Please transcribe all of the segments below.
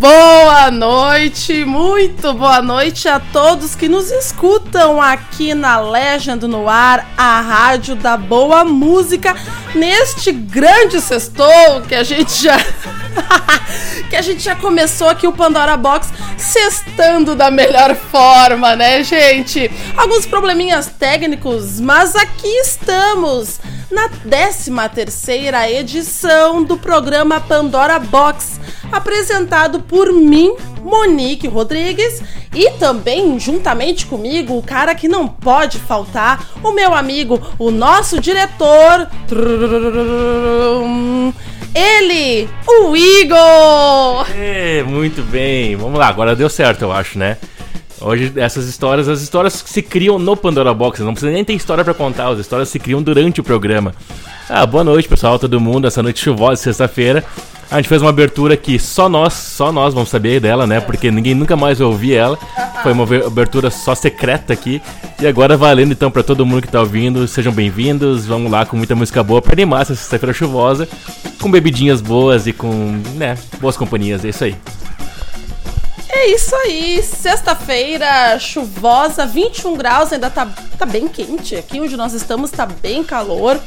Boa noite, muito boa noite a todos que nos escutam aqui na Legend no Ar, a rádio da boa música, neste grande sextou que a gente já que a gente já começou aqui o Pandora Box sextando da melhor forma, né, gente? Alguns probleminhas técnicos, mas aqui estamos na 13 terceira edição do programa Pandora Box apresentado por mim, Monique Rodrigues, e também, juntamente comigo, o cara que não pode faltar, o meu amigo, o nosso diretor. Ele, o Igor! É, muito bem. Vamos lá, agora deu certo, eu acho, né? Hoje essas histórias, as histórias se criam no Pandora Box, não precisa nem ter história para contar, as histórias se criam durante o programa. Ah, boa noite, pessoal, todo mundo, essa noite chuvosa, sexta-feira. A gente fez uma abertura que só nós, só nós vamos saber dela, né? Porque ninguém nunca mais vai ouvir ela. Foi uma abertura só secreta aqui. E agora valendo então para todo mundo que tá ouvindo, sejam bem-vindos. Vamos lá com muita música boa para animar essa sexta-feira chuvosa, com bebidinhas boas e com, né, boas companhias. É isso aí. É isso aí, sexta-feira chuvosa, 21 graus, ainda tá, tá bem quente. Aqui onde nós estamos tá bem calor.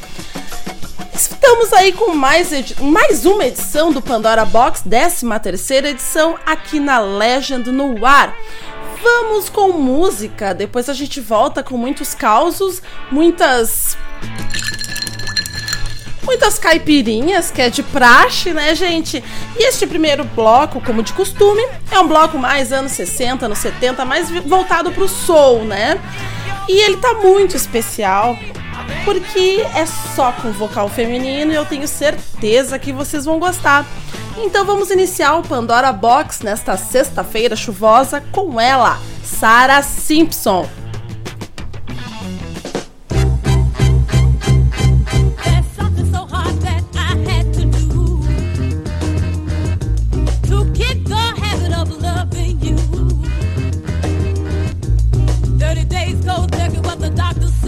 Estamos aí com mais, mais uma edição do Pandora Box, 13 terceira edição aqui na Legend no ar. Vamos com música, depois a gente volta com muitos causos, muitas muitas caipirinhas, que é de praxe, né, gente? E este primeiro bloco, como de costume, é um bloco mais anos 60, anos 70, mais voltado pro soul, né? E ele tá muito especial porque é só com vocal feminino e eu tenho certeza que vocês vão gostar. Então vamos iniciar o Pandora Box nesta sexta-feira chuvosa com ela, Sarah Simpson. always goes negative, but the doctor.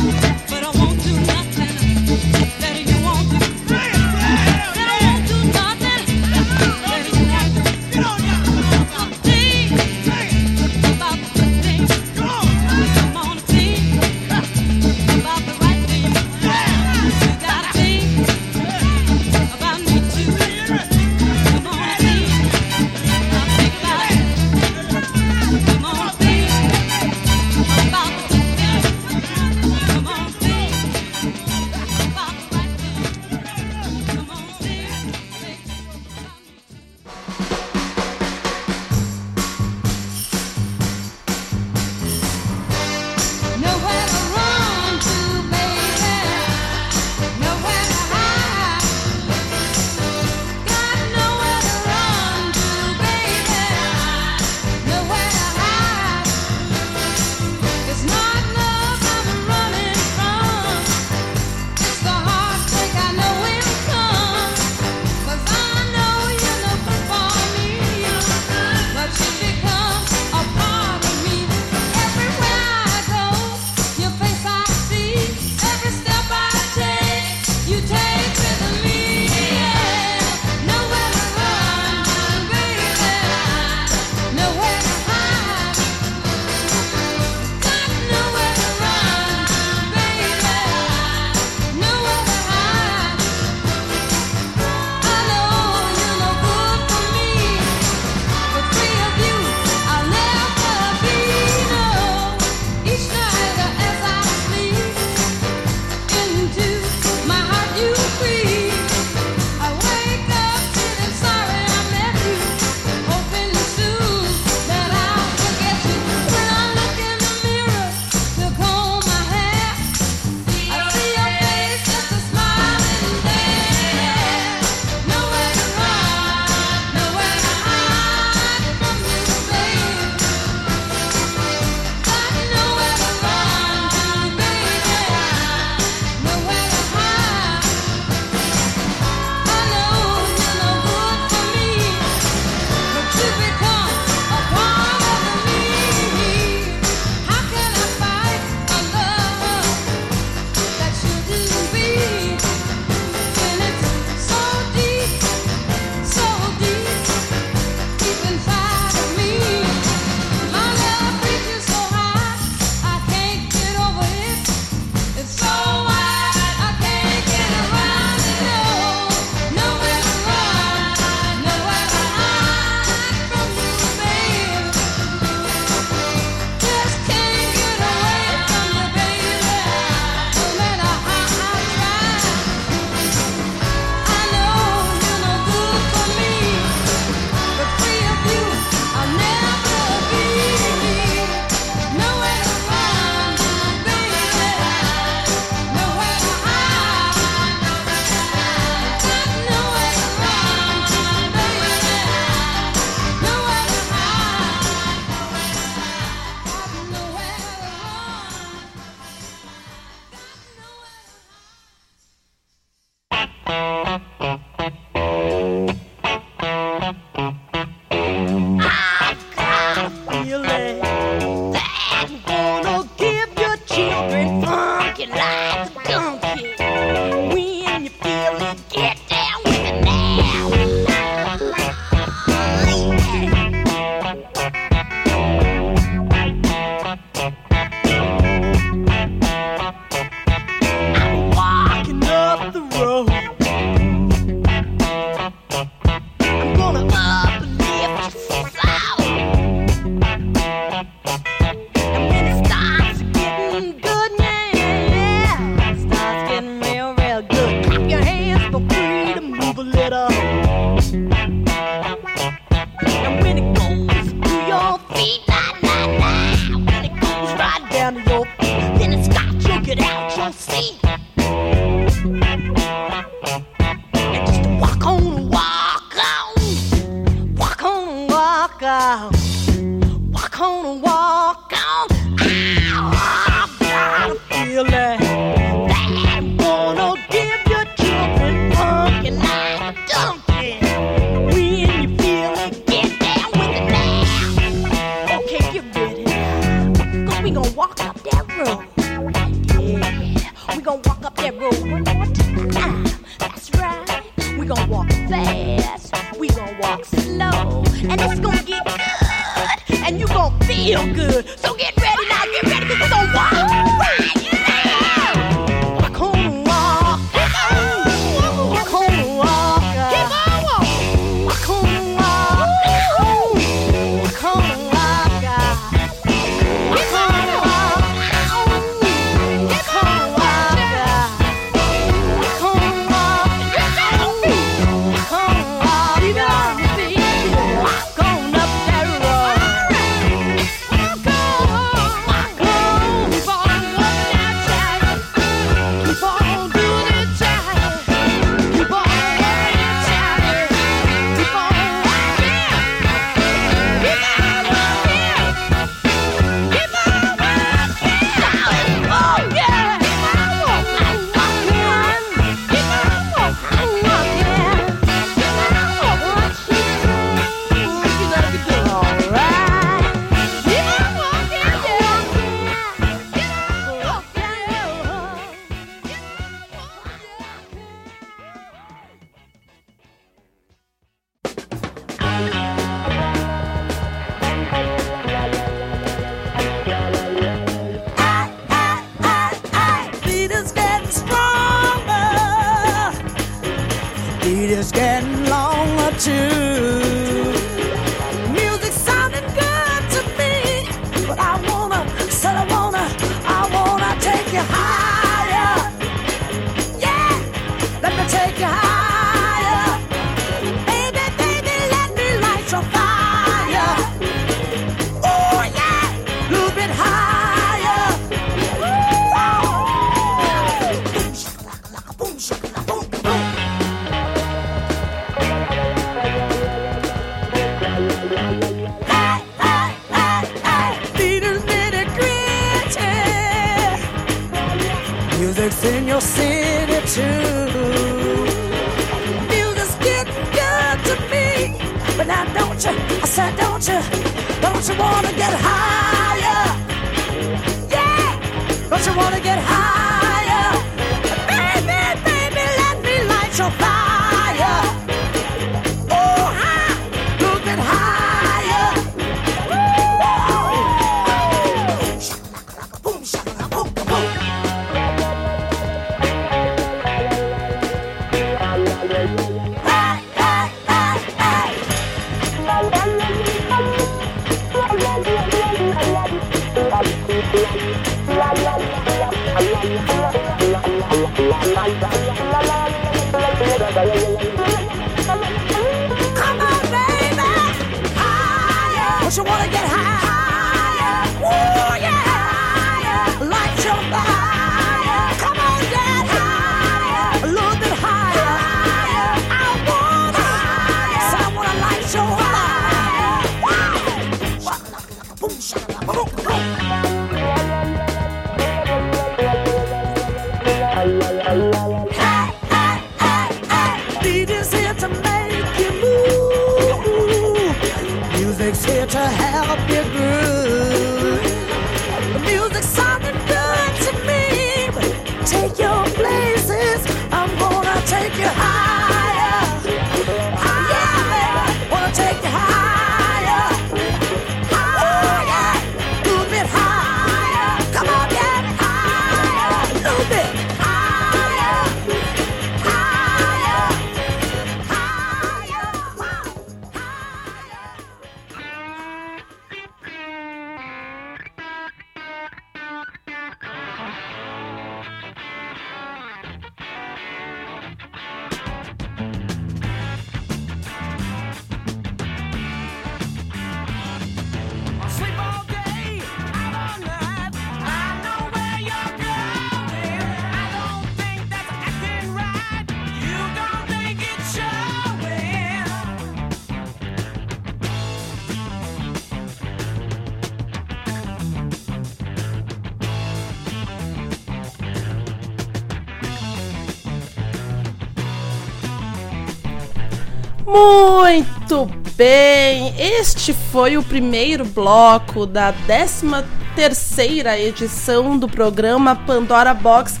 Muito bem, este foi o primeiro bloco da 13 terceira edição do programa Pandora Box.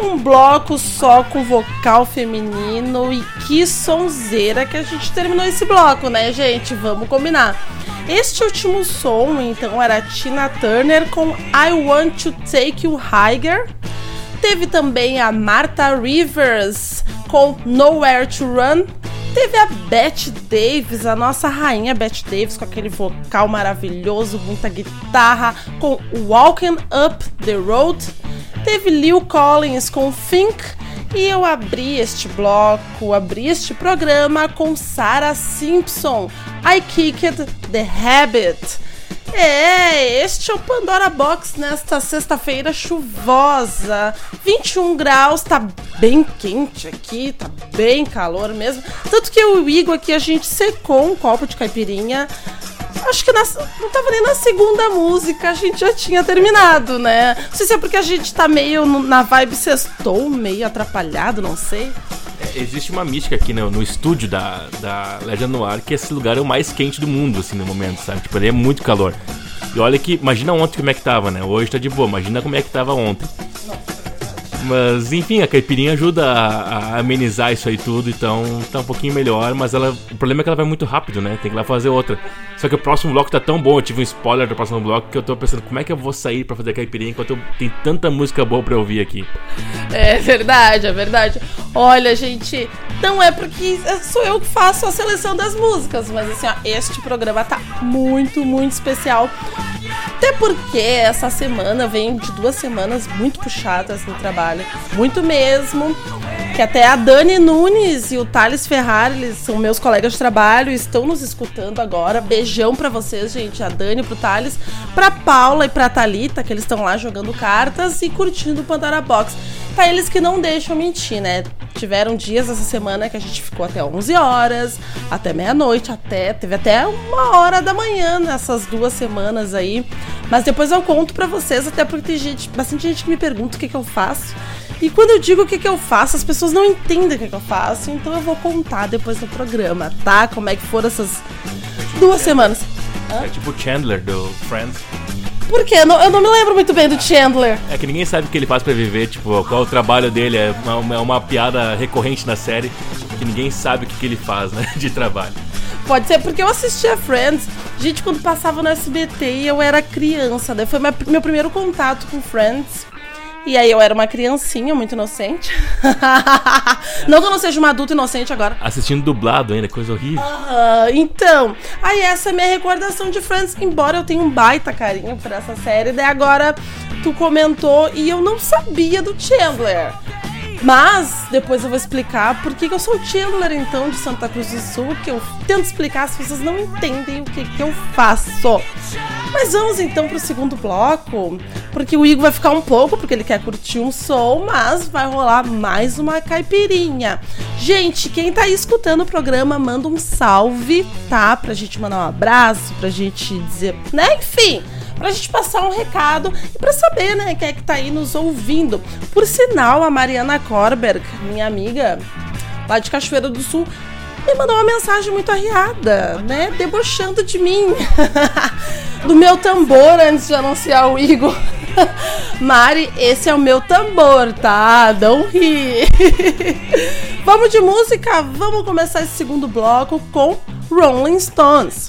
Um bloco só com vocal feminino e que sonzeira que a gente terminou esse bloco, né, gente? Vamos combinar. Este último som, então, era Tina Turner com I Want to Take You Higher. Teve também a Martha Rivers com Nowhere to Run. Teve a Bette Davis, a nossa rainha Bette Davis, com aquele vocal maravilhoso, muita guitarra, com Walking Up the Road. Teve Lil Collins com Think. E eu abri este bloco, abri este programa com Sarah Simpson, I Kicked the Habit. É, este é o Pandora Box nesta sexta-feira chuvosa. 21 graus, tá bem quente aqui, tá bem calor mesmo. Tanto que o Igor aqui a gente secou um copo de caipirinha. Acho que na, não tava nem na segunda música, a gente já tinha terminado, né? Não sei se é porque a gente tá meio na vibe sextou, meio atrapalhado, não sei. Existe uma mística aqui no, no estúdio da, da Legend Noir que esse lugar é o mais quente do mundo, assim, no momento, sabe? Tipo, ele é muito calor. E olha que, imagina ontem como é que tava, né? Hoje tá de boa, imagina como é que tava ontem. Mas enfim, a caipirinha ajuda a, a amenizar isso aí tudo, então tá um pouquinho melhor, mas ela. O problema é que ela vai muito rápido, né? Tem que ir lá fazer outra. Só que o próximo bloco tá tão bom, eu tive um spoiler do próximo bloco que eu tô pensando como é que eu vou sair pra fazer caipirinha enquanto eu, tem tanta música boa pra ouvir aqui. É verdade, é verdade. Olha, gente, não é porque sou eu que faço a seleção das músicas, mas assim, ó, este programa tá muito, muito especial. Até porque essa semana vem de duas semanas muito puxadas no trabalho. Muito mesmo. Que até a Dani Nunes e o Thales Ferrari, eles são meus colegas de trabalho, estão nos escutando agora. Beijão pra vocês, gente. A Dani pro Thales, pra Paula e pra Thalita, que eles estão lá jogando cartas e curtindo o Pandora Box. Eles que não deixam mentir, né? Tiveram dias essa semana que a gente ficou até 11 horas, até meia-noite, até teve até uma hora da manhã nessas duas semanas aí. Mas depois eu conto pra vocês, até porque tem gente, bastante gente que me pergunta o que, que eu faço. E quando eu digo o que, que eu faço, as pessoas não entendem o que, que eu faço, então eu vou contar depois no programa, tá? Como é que foram essas duas semanas. É tipo Chandler do Friends. Por quê? Eu não, eu não me lembro muito bem do Chandler. É que ninguém sabe o que ele faz pra viver, tipo, qual o trabalho dele, é uma, é uma piada recorrente na série, que ninguém sabe o que, que ele faz, né, de trabalho. Pode ser porque eu assistia Friends, gente, quando passava no SBT e eu era criança, daí foi meu primeiro contato com Friends. E aí eu era uma criancinha muito inocente. não que eu não seja uma adulta inocente agora. Assistindo dublado ainda, coisa horrível. Ah, então, aí essa é a minha recordação de Friends, embora eu tenha um baita carinho por essa série, daí agora tu comentou e eu não sabia do Chandler. Mas depois eu vou explicar por que eu sou Chandler, então, de Santa Cruz do Sul, que eu tento explicar, as pessoas não entendem o que, que eu faço. Mas vamos então pro segundo bloco, porque o Igor vai ficar um pouco, porque ele quer curtir um som, mas vai rolar mais uma caipirinha. Gente, quem tá aí escutando o programa, manda um salve, tá? Pra gente mandar um abraço, pra gente dizer, né? Enfim, pra gente passar um recado e pra saber, né, quem é que tá aí nos ouvindo. Por sinal, a Mariana Korberg, minha amiga lá de Cachoeira do Sul, me mandou uma mensagem muito arriada, né, debochando de mim, do meu tambor antes de anunciar o Igor. Mari, esse é o meu tambor, tá? Não ri. vamos de música? Vamos começar esse segundo bloco com Rolling Stones.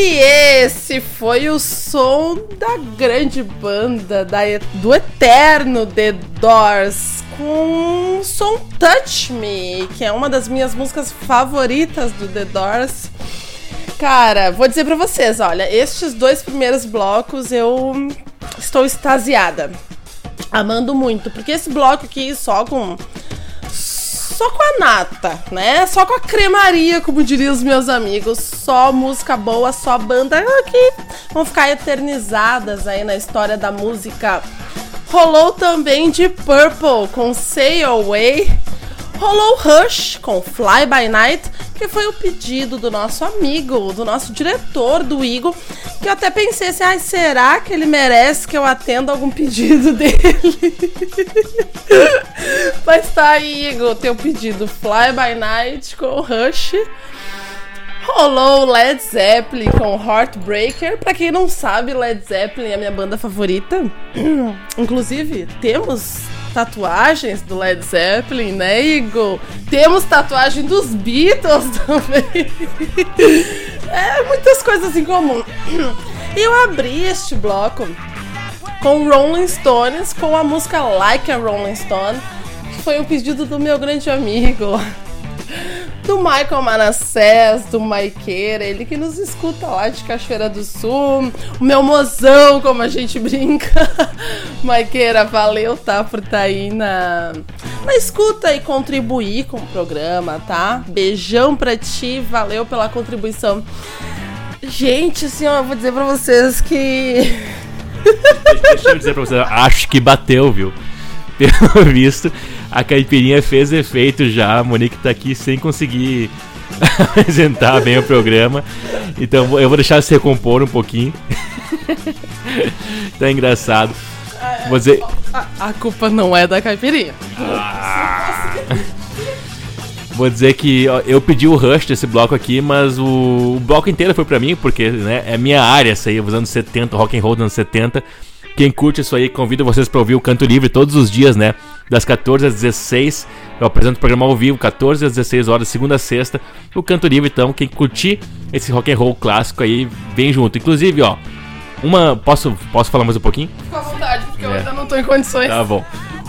E esse foi o som da grande banda da, do eterno The Doors com o som Touch Me, que é uma das minhas músicas favoritas do The Doors. Cara, vou dizer pra vocês, olha, estes dois primeiros blocos eu estou extasiada. Amando muito, porque esse bloco aqui só com só com a nata, né? Só com a cremaria, como diriam os meus amigos. Só música boa, só banda que vão ficar eternizadas aí na história da música. Rolou também de Purple com Sail Away. Rolou Rush com Fly By Night, que foi o pedido do nosso amigo, do nosso diretor, do Igor, Que eu até pensei assim, ai, será que ele merece que eu atenda algum pedido dele? Mas tá aí, Igor, teu pedido Fly By Night com Rush. Rolou Led Zeppelin com Heartbreaker. Pra quem não sabe, Led Zeppelin é a minha banda favorita. Inclusive, temos tatuagens do Led Zeppelin, né, Igor? Temos tatuagem dos Beatles também. é, muitas coisas em comum. E eu abri este bloco com Rolling Stones, com a música Like a Rolling Stone, que foi um pedido do meu grande amigo, do Michael Manassés, do Maiqueira, ele que nos escuta lá de Cachoeira do Sul, o meu mozão, como a gente brinca. Maiqueira, valeu, tá, por estar aí na, na escuta e contribuir com o programa, tá? Beijão pra ti, valeu pela contribuição. Gente, assim, ó, eu vou dizer pra vocês que. Deixa eu dizer pra você, acho que bateu, viu? Pelo visto, a caipirinha fez efeito já. A Monique tá aqui sem conseguir apresentar bem o programa. Então eu vou deixar se recompor um pouquinho. tá engraçado. Dizer. A, a culpa não é da caipirinha. Vou dizer que eu pedi o rush desse bloco aqui, mas o, o bloco inteiro foi pra mim, porque né, é minha área essa aí, os anos 70, rock and roll dos anos 70. Quem curte isso aí, convido vocês pra ouvir o Canto Livre todos os dias, né? Das 14 às 16. Eu apresento o programa ao vivo, 14 às 16 horas, segunda a sexta. O Canto Livre, então, quem curtir esse rock and roll clássico aí, vem junto. Inclusive, ó, uma. Posso, posso falar mais um pouquinho? Fica à vontade, porque eu É. ainda não tô em condições. Tá bom.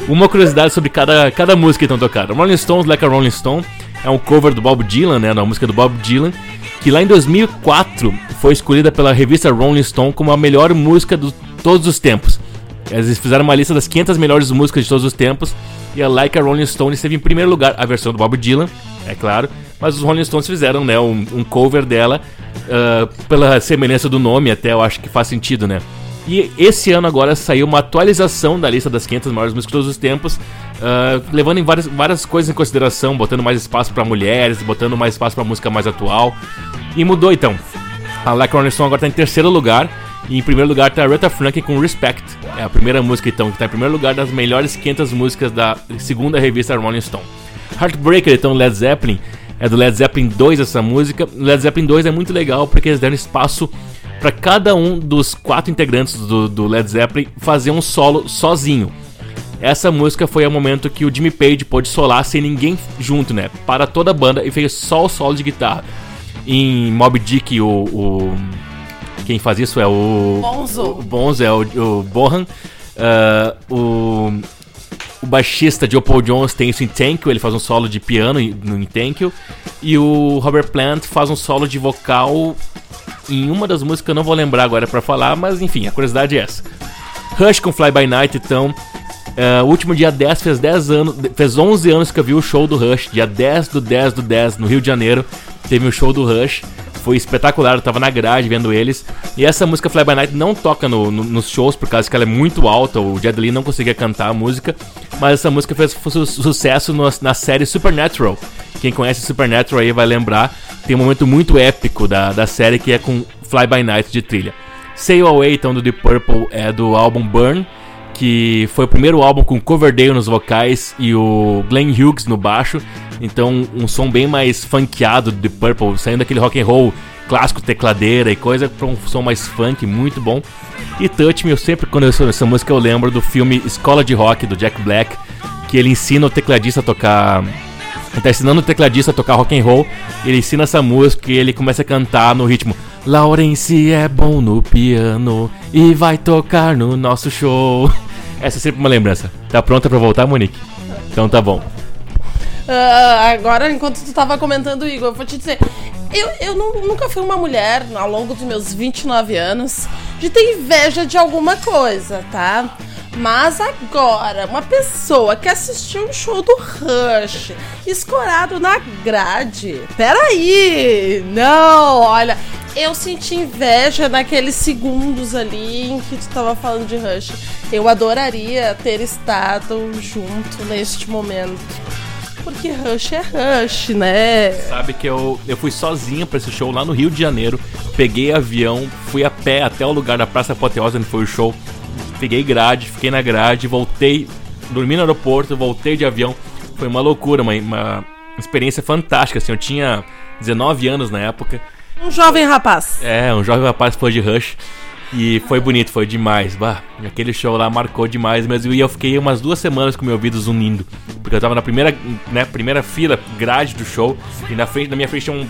Uma curiosidade sobre cada, cada música que estão tocando. Rolling Stones, Like a Rolling Stone, é um cover do Bob Dylan, né? Da música do Bob Dylan, que lá em 2004 foi escolhida pela revista Rolling Stone como a melhor música de todos os tempos. Eles fizeram uma lista das 500 melhores músicas de todos os tempos e a Like a Rolling Stone esteve em primeiro lugar, a versão do Bob Dylan, é claro, mas os Rolling Stones fizeram, né, um, um cover dela ah, pela semelhança do nome, até eu acho que faz sentido, né? E esse ano agora saiu uma atualização da lista das 500 maiores músicas de todos os tempos, ah, levando em várias, várias coisas em consideração, botando mais espaço para mulheres, botando mais espaço para música mais atual. E mudou então. A Like a Rolling Stone agora tá em terceiro lugar. E em primeiro lugar tá Aretha Franklin com Respect. É a primeira música então que tá em primeiro lugar das melhores 500 músicas da segunda revista Rolling Stone. Heartbreaker, então Led Zeppelin, é do Led Zeppelin 2 essa música. Led Zeppelin 2 é muito legal porque eles deram espaço para cada um dos quatro integrantes do, do Led Zeppelin fazer um solo sozinho. Essa música foi o momento que o Jimmy Page pôde solar sem ninguém junto, né? Para toda a banda e fez só o solo de guitarra. Em Mob Dick, o, o- quem faz isso é o Bonzo. o Bonzo é o, o Bohan. Ah, o o baixista Joe Paul Jones tem isso em Thank You, ele faz um solo de piano em- no em Thank You. E o Robert Plant faz um solo de vocal em uma das músicas que eu não vou lembrar agora pra falar, mas enfim, a curiosidade é essa. Rush com Fly By Night, então. o último dia 10 fez 10 anos, fez 11 anos que eu vi o show do Rush, dia 10 do 10 do 10, no Rio de Janeiro, teve o show do Rush, foi espetacular, eu tava na grade vendo eles, e essa música Fly By Night não toca no- no- nos shows, por causa que ela é muito alta, o Jed Lee não conseguia cantar a música, mas essa música fez su- sucesso no- na série Supernatural, quem conhece Supernatural aí vai lembrar, tem um momento muito épico da, da série que é com Fly By Night de trilha. Sail Away, então, do Deep Purple, é do álbum Burn, que foi o primeiro álbum com Coverdale nos vocais e o Glenn Hughes no baixo. Então, um som bem mais funkeado do Deep Purple, saindo daquele rock and roll clássico, tecladeira e coisa, para um som mais funk, muito bom. E Touch Me, eu sempre, quando eu ouço essa música, eu lembro do filme Escola de Rock, do Jack Black, que ele ensina o tecladista a tocar ele tá ensinando o tecladista a tocar rock and roll. Ele ensina essa música e ele começa a cantar no ritmo. Laurence é bom no piano e vai tocar no nosso show. Essa é sempre uma lembrança. Tá pronta pra voltar, Monique? Então tá bom. Ah, agora, enquanto tu tava comentando, Igor, eu vou te dizer. Eu, eu nu- nunca fui uma mulher, ao longo dos meus 29 anos, de ter inveja de alguma coisa, tá? Mas agora, uma pessoa que assistiu um show do Rush, escorado na grade. Peraí! Não, olha, eu senti inveja naqueles segundos ali em que tu tava falando de Rush. Eu adoraria ter estado junto neste momento. porque Rush é Rush, né? Sabe que eu, eu fui sozinho pra esse show lá no Rio de Janeiro. Peguei avião, fui a pé até o lugar da Praça Apoteose onde foi o show. Peguei grade, fiquei na grade, voltei, dormi no aeroporto, voltei de avião. Foi uma loucura, uma, uma experiência fantástica. Assim, eu tinha 19 anos na época. Um jovem rapaz. É, um jovem rapaz foi de Rush. E foi bonito, foi demais. Bah, aquele show lá marcou demais mesmo. E eu fiquei umas duas semanas com meu ouvido zunindo. Porque eu tava na primeira, né, primeira fila, grade do show. E na frente, na minha frente tinha um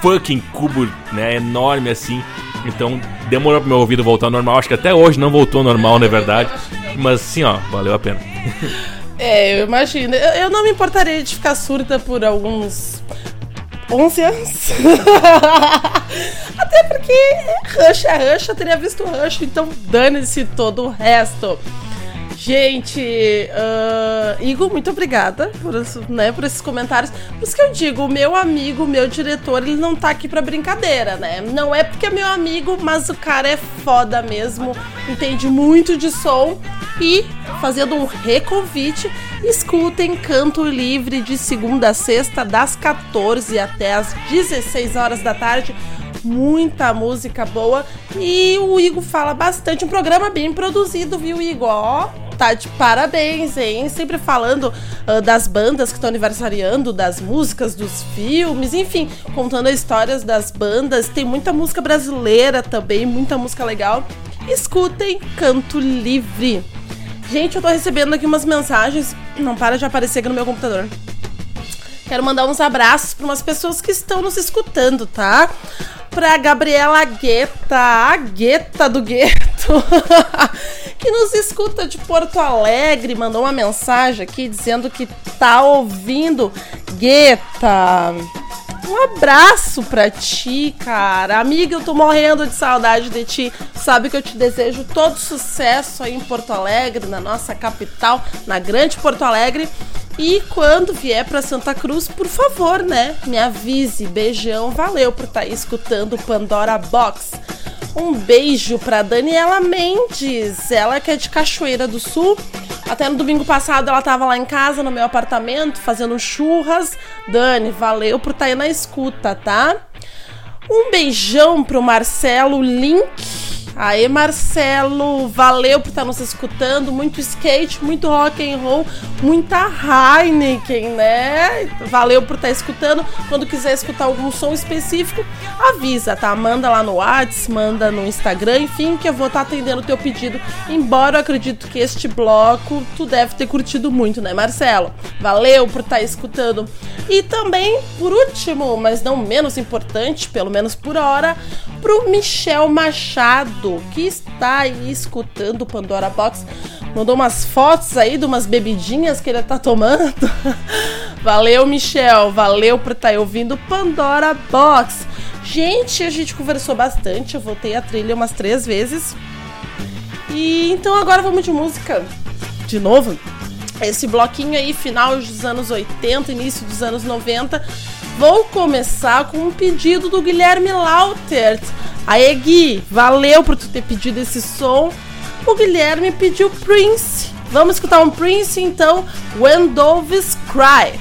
fucking cubo, né, enorme assim. Então demorou pro meu ouvido voltar ao normal. Acho que até hoje não voltou ao normal, na verdade. Mas sim, ó, valeu a pena. É, eu imagino. Eu, eu não me importaria de ficar surda por alguns 11 anos. Até porque Rush é Rush, eu teria visto Rush, então dane-se todo o resto. Gente, uh, Igor, muito obrigada por, né, por esses comentários. Por isso que eu digo, o meu amigo, o meu diretor, ele não tá aqui pra brincadeira, né? Não é porque é meu amigo, mas o cara é foda mesmo, entende muito de som. E, fazendo um reconvite, escutem Canto Livre de segunda a sexta, das 14 até as 16 horas da tarde muita música boa e o Igor fala bastante, um programa bem produzido, viu, Igor? Tá de parabéns, hein? Sempre falando ah, das bandas que estão aniversariando, das músicas, dos filmes, enfim, contando as histórias das bandas. Tem muita música brasileira também, muita música legal. Escutem Canto Livre. Gente, eu tô recebendo aqui umas mensagens, não para de aparecer aqui no meu computador. Quero mandar uns abraços para umas pessoas que estão nos escutando, tá? Pra Gabriela Guetta, a Guetta do Gueto, que nos escuta de Porto Alegre, mandou uma mensagem aqui dizendo que tá ouvindo. Guetta, um abraço pra ti, cara. Amiga, eu tô morrendo de saudade de ti. Sabe que eu te desejo todo sucesso aí em Porto Alegre, na nossa capital, na grande Porto Alegre. E quando vier pra Santa Cruz, por favor, né? Me avise. Beijão, valeu por estar escutando o Pandora Box. Um beijo pra Daniela Mendes, ela que é de Cachoeira do Sul. Até no domingo passado ela tava lá em casa, no meu apartamento, fazendo churras. Dani, valeu por estar aí na escuta, tá? Um beijão pro Marcelo Link. Aê, Marcelo, valeu por estar nos escutando. Muito skate, muito rock and roll, muita Heineken, né? Valeu por estar escutando. Quando quiser escutar algum som específico, avisa, tá? Manda lá no WhatsApp, manda no Instagram, enfim, que eu vou estar atendendo o teu pedido. Embora eu acredito que este bloco tu deve ter curtido muito, né, Marcelo? Valeu por estar escutando. E também, por último, mas não menos importante, pelo menos por hora, pro Michel Machado, que está aí escutando o Pandora Box. Mandou umas fotos aí de umas bebidinhas que ele tá tomando. valeu, Michel. Valeu por estar aí ouvindo Pandora Box. Gente, a gente conversou bastante. Eu voltei a trilha umas três vezes. E então agora vamos de música. De novo. Esse bloquinho aí, final dos anos 80, início dos anos 90. Vou começar com um pedido do Guilherme Lautert. Aê, Gui, valeu por tu ter pedido esse som. O Guilherme pediu Prince. Vamos escutar um Prince então, When Doves Cry.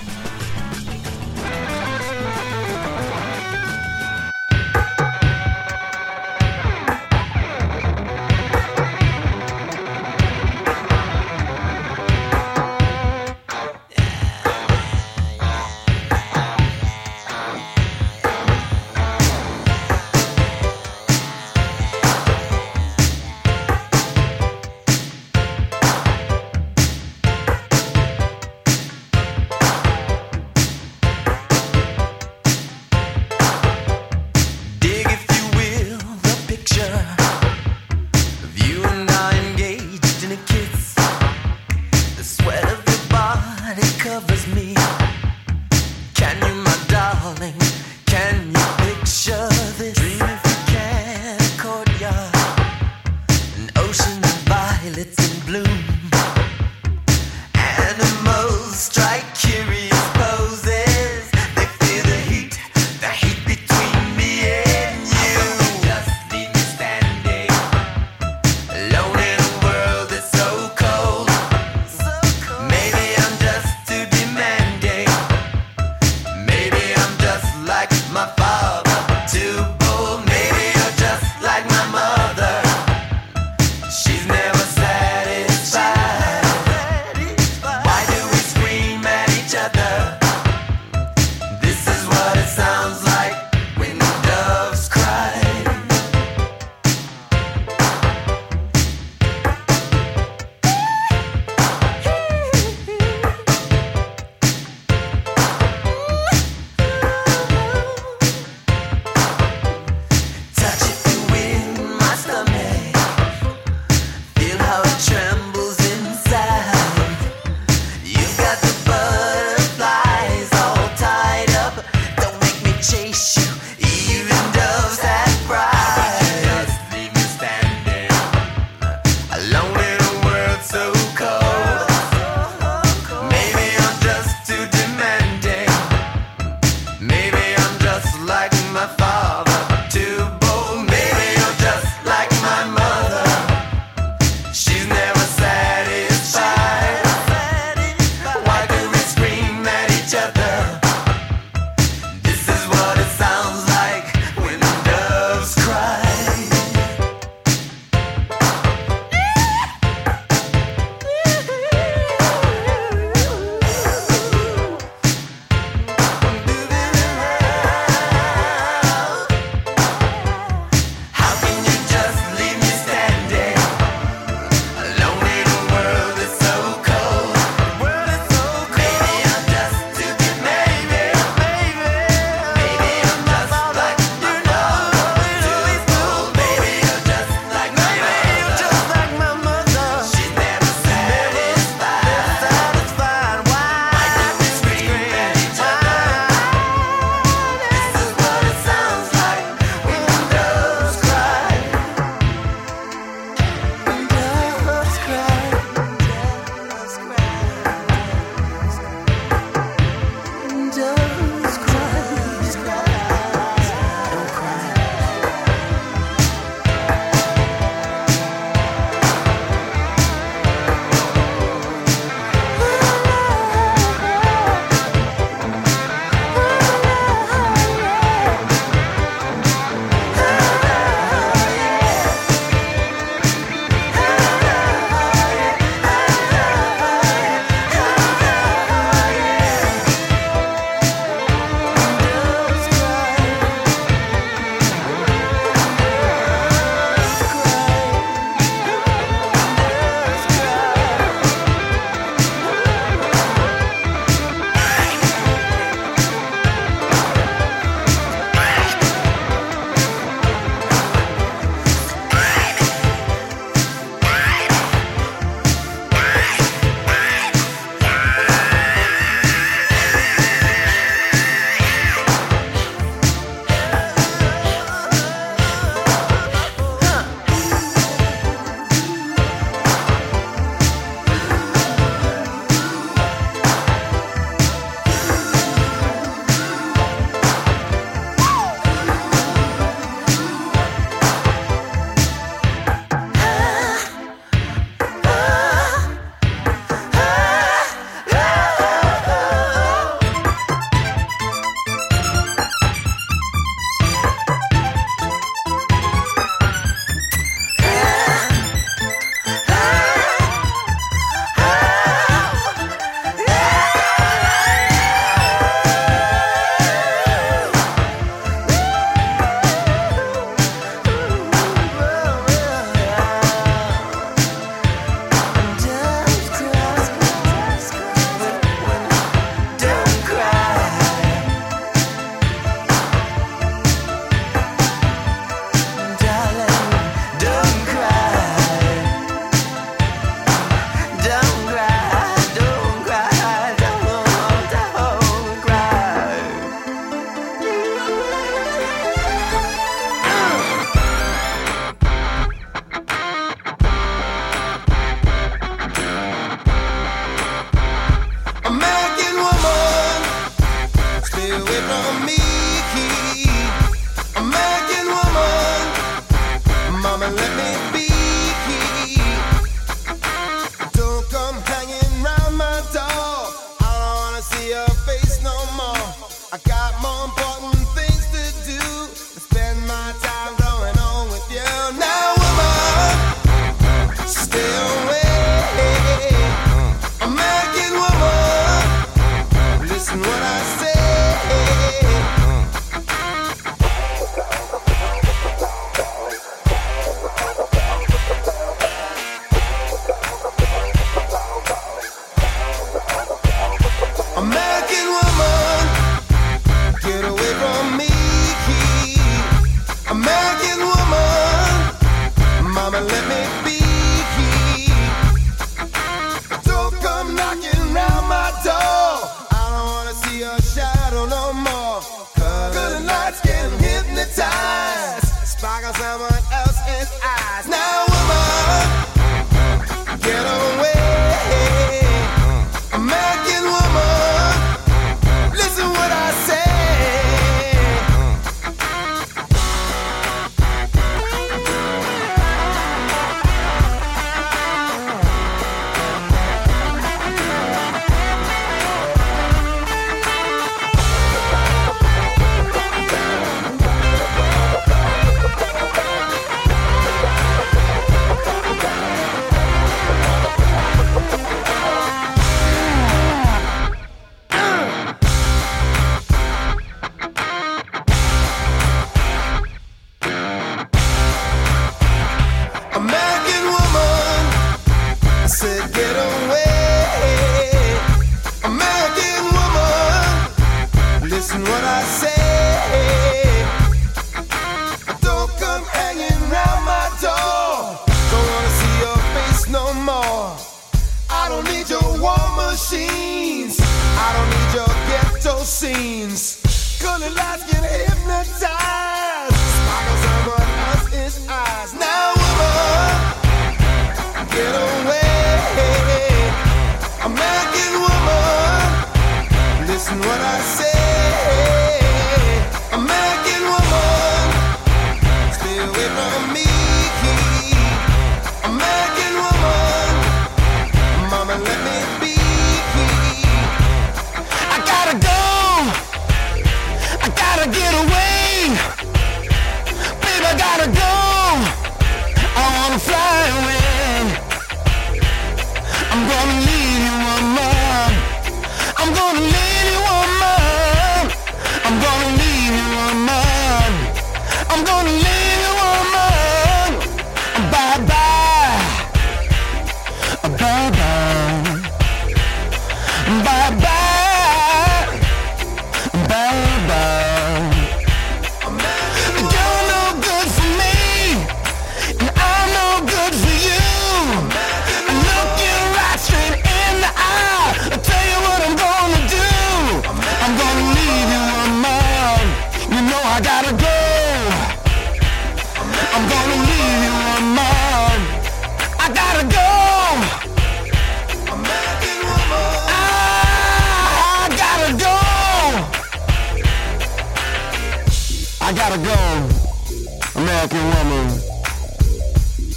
Gotta go. American woman.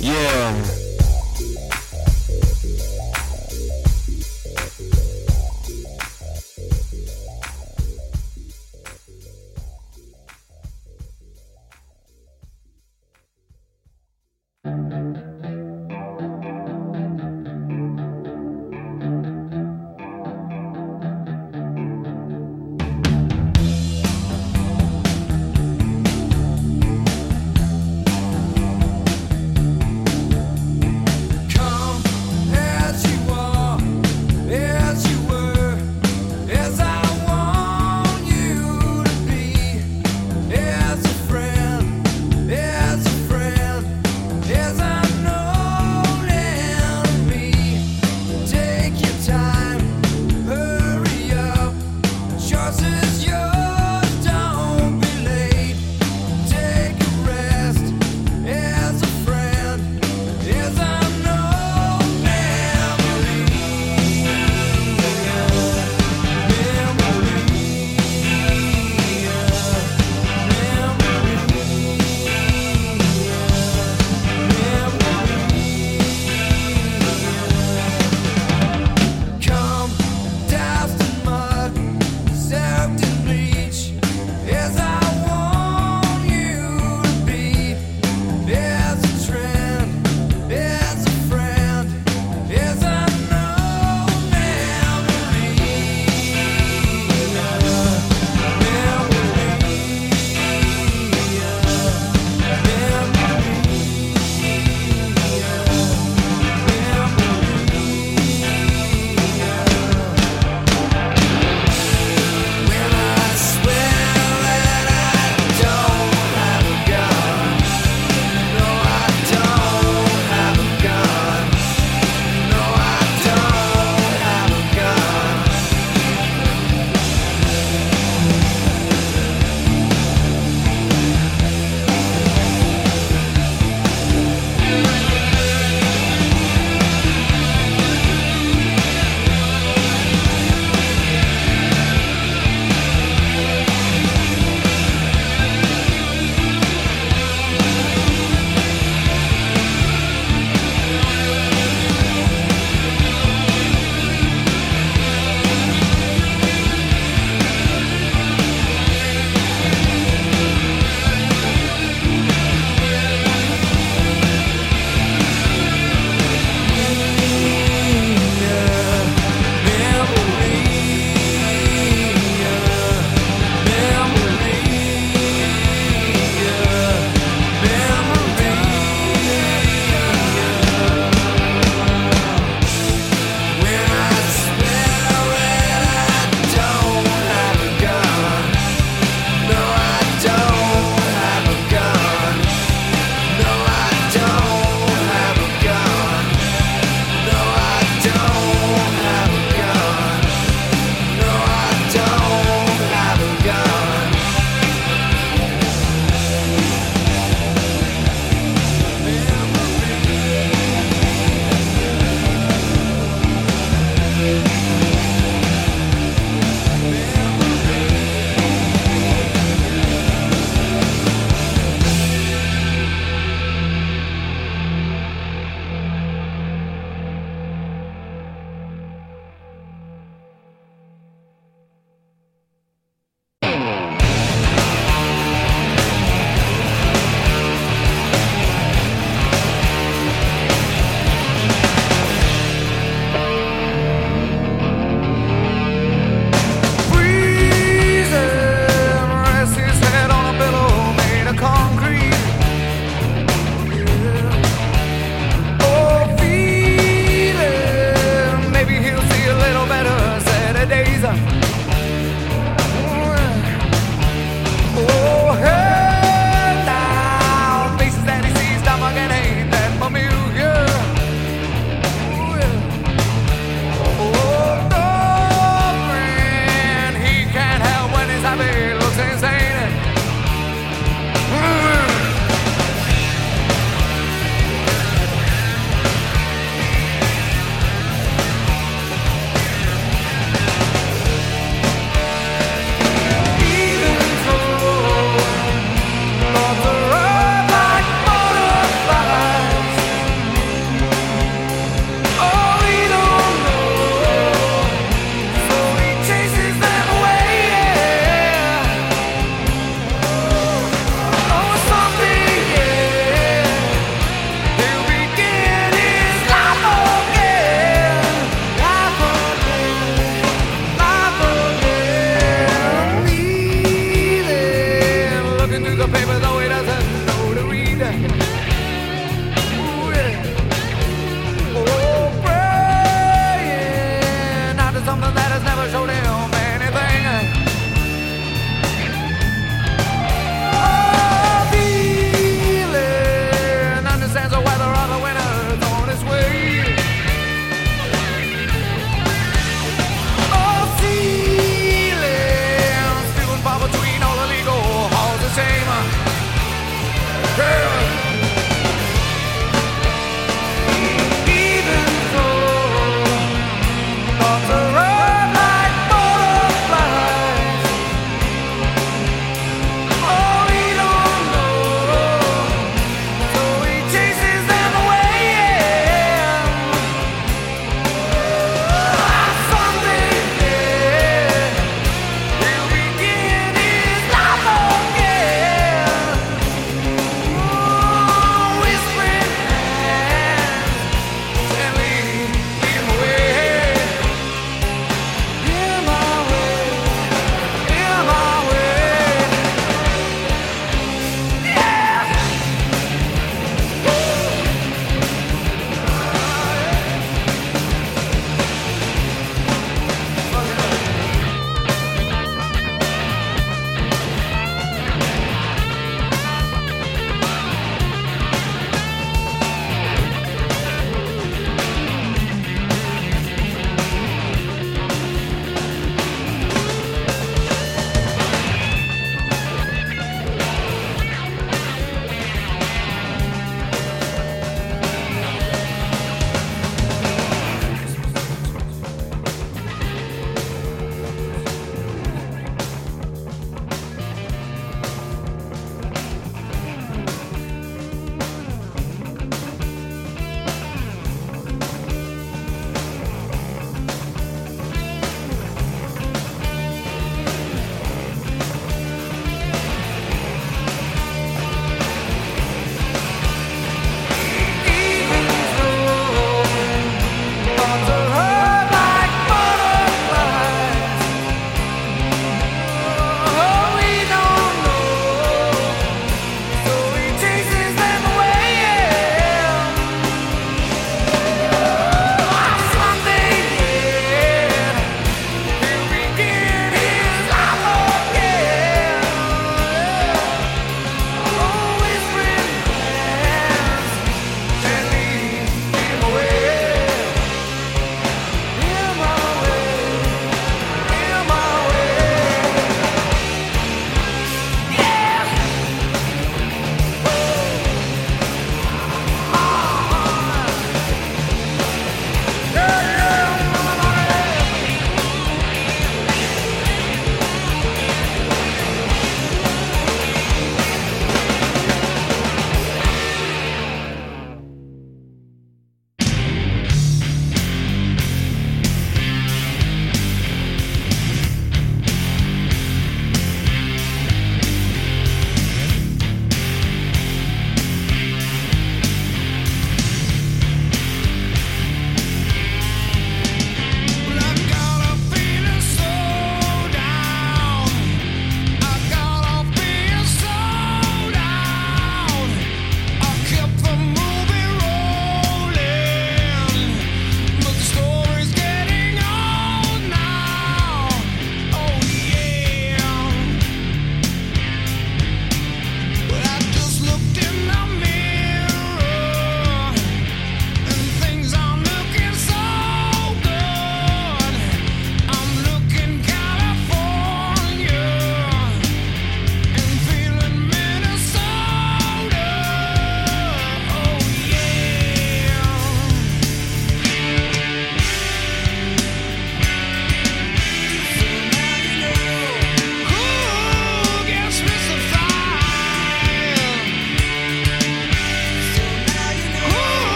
Yeah.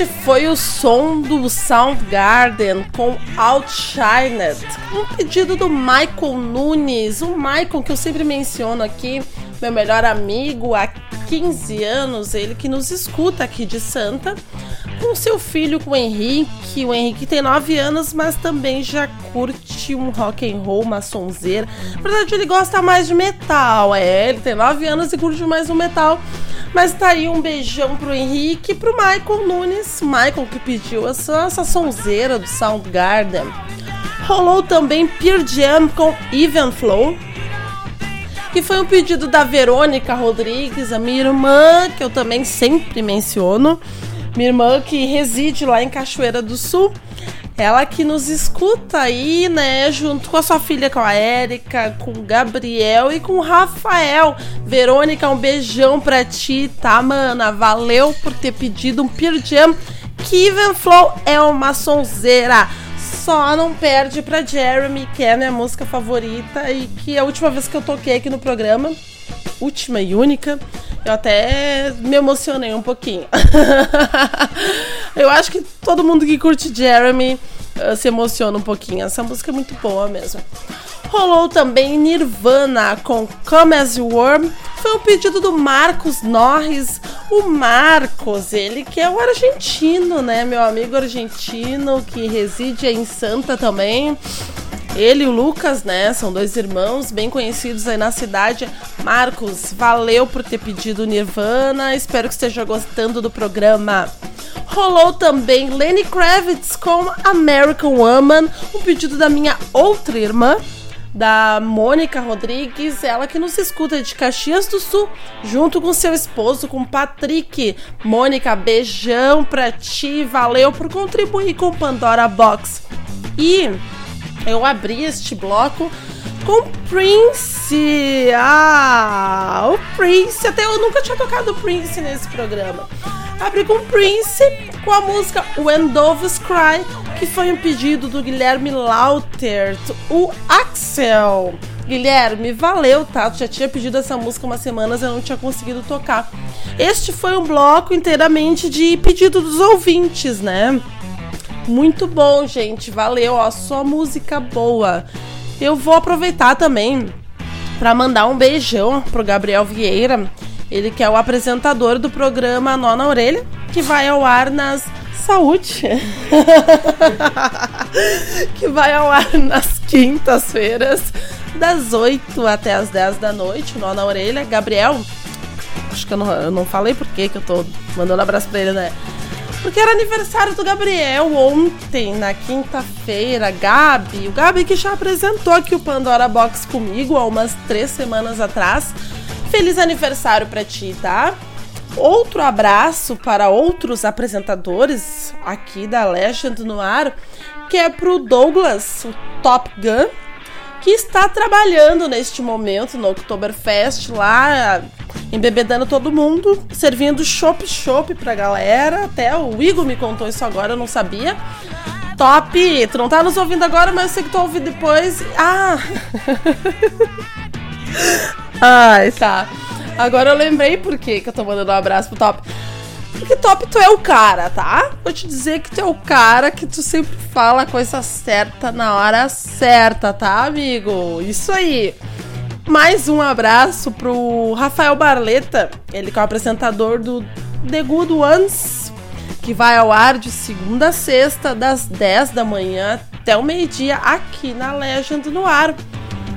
Este foi o som do Soundgarden com Outshined, um pedido do Michael Nunes, o Michael que eu sempre menciono aqui, meu melhor amigo há 15 anos, ele que nos escuta aqui de Santa, com seu filho, com o Henrique. O Henrique tem 9 anos, mas também já curte um rock and roll, uma sonzeira. Na verdade, ele gosta mais de metal, é, ele tem 9 anos e curte mais um metal. Mas tá aí um beijão pro Henrique e pro Michael Nunes, Michael que pediu essa, essa sonzeira do Soundgarden. Rolou também Pearl Jam com Even Flow, que foi um pedido da Verônica Rodrigues, a minha irmã, que eu também sempre menciono. Minha irmã que reside lá em Cachoeira do Sul. Ela que nos escuta aí, né, junto com a sua filha, com a Érica, com o Gabriel e com o Rafael. Verônica, um beijão pra ti, tá, mana? Valeu por ter pedido um Pearl Jam. Even Flow é uma sonzeira. Só não perde pra Jeremy, que é a minha música favorita e que é a última vez que eu toquei aqui no programa, última e única, eu até me emocionei um pouquinho. eu acho que todo mundo que curte Jeremy uh, se emociona um pouquinho. Essa música é muito boa mesmo. Rolou também Nirvana com Come As You Were. Foi um pedido do Marcos Norris. O Marcos, ele que é o argentino, né? Meu amigo argentino que reside em Santa também. Ele e o Lucas, né? São dois irmãos bem conhecidos aí na cidade. Marcos, valeu por ter pedido Nirvana. Espero que esteja gostando do programa. Rolou também Lenny Kravitz com American Woman, um pedido da minha outra irmã, da Mônica Rodrigues, ela que nos escuta de Caxias do Sul, junto com seu esposo, com Patrick. Mônica, beijão pra ti, valeu por contribuir com Pandora Box. E eu abri este bloco com Prince. Ah, o Prince. Até eu nunca tinha tocado Prince nesse programa. Abri com Prince com a música When Doves Cry, que foi um pedido do Guilherme Lautert, o Axel. Guilherme, valeu, tá? Tu já tinha pedido essa música umas semanas, eu não tinha conseguido tocar. Este foi um bloco inteiramente de pedido dos ouvintes, né? Muito bom, gente. Valeu, ó, só música boa. Eu vou aproveitar também para mandar um beijão pro Gabriel Vieira, ele que é o apresentador do programa Nó na Orelha, que vai ao ar nas Saúde. que vai ao ar nas quintas-feiras, das 8 até as 10 da noite, Nó na Orelha. Gabriel, acho que eu não, eu não falei por que eu tô mandando abraço pra ele, né? Porque era aniversário do Gabriel ontem, na quinta-feira. Gabi, o Gabi que já apresentou aqui o Pandora Box comigo há umas três semanas atrás. Feliz aniversário pra ti, tá? Outro abraço para outros apresentadores aqui da Legend no ar, que é pro Douglas, o Top Gun, que está trabalhando neste momento no Oktoberfest lá, embebedando todo mundo, servindo chopp chopp pra galera. Até o Igor me contou isso agora, eu não sabia. Top! Tu não tá nos ouvindo agora, mas eu sei que tu ouve depois. Ah! Ai, tá. Agora eu lembrei por que eu tô mandando um abraço pro Top. Porque Top, tu é o cara, tá? Vou te dizer que tu é o cara que tu sempre fala a coisa certa na hora certa, tá, amigo? Isso aí. Mais um abraço pro Rafael Barleta, ele que é o apresentador do The Good Ones, que vai ao ar de segunda a sexta, das 10 da manhã até o meio-dia, aqui na Legend no ar.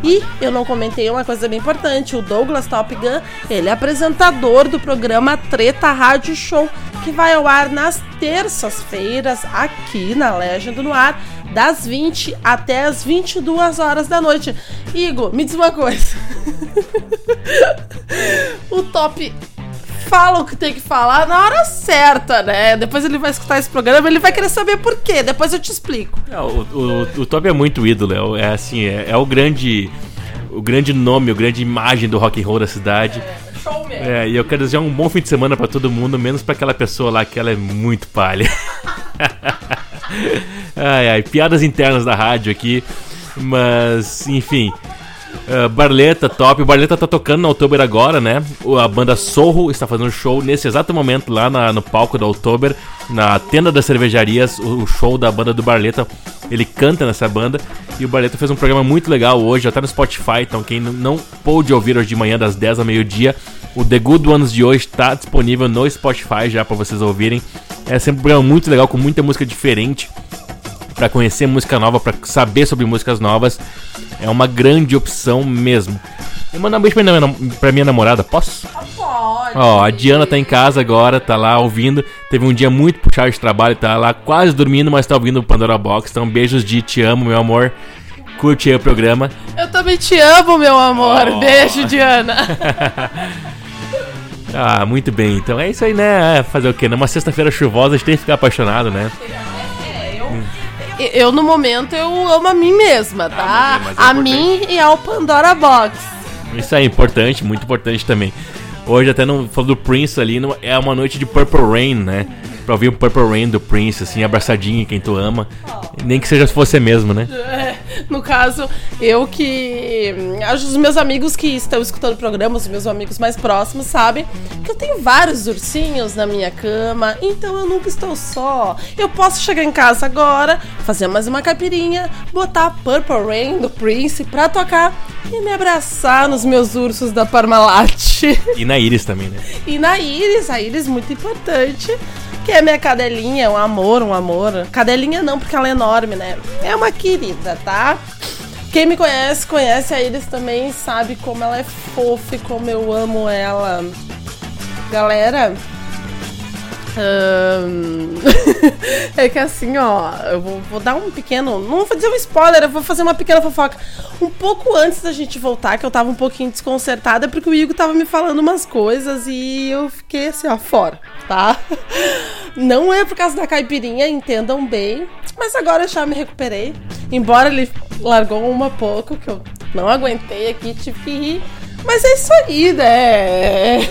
E eu não comentei uma coisa bem importante: o Douglas Top Gun, ele é apresentador do programa Treta Rádio Show, que vai ao ar nas terças-feiras aqui na Legend no ar, das 20 até as 22 horas da noite. Igor, me diz uma coisa: o Top fala o que tem que falar na hora certa, né? Depois ele vai escutar esse programa, ele vai querer saber por quê. Depois eu te explico. É, o, o, o Top é muito ídolo, é, é assim, é, é o grande o grande nome, a grande imagem do rock and roll da cidade. Show mesmo. É, e eu quero desejar um bom fim de semana pra todo mundo, menos pra aquela pessoa lá que ela é muito palha. ai, ai, piadas internas da rádio aqui, mas enfim. Uh, Barleta, top. Barleta tá tocando na Oktober agora, né? A banda Sorro está fazendo show nesse exato momento lá na- no palco da Oktober, na tenda das cervejarias. O, o show da banda do Barleta. Ele canta nessa banda. E o Barleta fez um programa muito legal hoje, já tá no Spotify. Então, quem não pôde ouvir hoje de manhã, das 10 ao meio-dia, o The Good Ones de hoje tá disponível no Spotify já pra vocês ouvirem. É sempre um programa muito legal, com muita música diferente Pra conhecer música nova, pra saber sobre músicas novas, é uma grande opção mesmo. Eu mandar um beijo pra minha, pra minha namorada, posso? Pode. Ó, a Diana tá em casa agora, tá lá ouvindo. Teve um dia muito puxado de trabalho, tá lá quase dormindo, mas tá ouvindo o Pandora Box. Então, beijos de te amo, meu amor. Curte aí o programa. Eu também te amo, meu amor. Oh. Beijo, Diana. Ah, muito bem. Então é isso aí, né? É, Fazer o quê? Numa sexta-feira chuvosa a gente tem que ficar apaixonado, né? Eu, no momento, eu amo a mim mesma, tá? mas é- mas é a importante. mim e ao Pandora Box. Isso aí, importante, muito importante também. Hoje até não falou do Prince ali, não- é uma noite de Purple Rain, né? Pra ouvir o Purple Rain do Prince, assim, abraçadinho em quem tu ama. Nem que seja se fosse mesmo, né? É, no caso, eu que. Acho os meus amigos que estão escutando o programa, os meus amigos mais próximos, sabem que eu tenho vários ursinhos na minha cama, então eu nunca estou só. Eu posso chegar em casa agora, fazer mais uma caipirinha, botar Purple Rain do Prince pra tocar e me abraçar nos meus ursos da Parmalat. E na Iris também, né? E na Iris, a Iris muito importante, que é minha cadelinha, um amor, um amor. Cadelinha não, porque ela é enorme, né? É uma querida, tá? Quem me conhece, conhece a Iris também, sabe como ela é fofa e como eu amo ela. Galera, Ahn, é que assim, ó, eu vou, vou dar um pequeno. Não vou fazer um spoiler, eu vou fazer uma pequena fofoca. Um pouco antes da gente voltar, que eu tava um pouquinho desconcertada, porque o Igor tava me falando umas coisas e eu fiquei assim, ó, fora, tá? Não é por causa da caipirinha, entendam bem. Mas agora eu já me recuperei. Embora ele largou uma pouco, que eu não aguentei aqui, tive que rir. Mas é isso aí, né?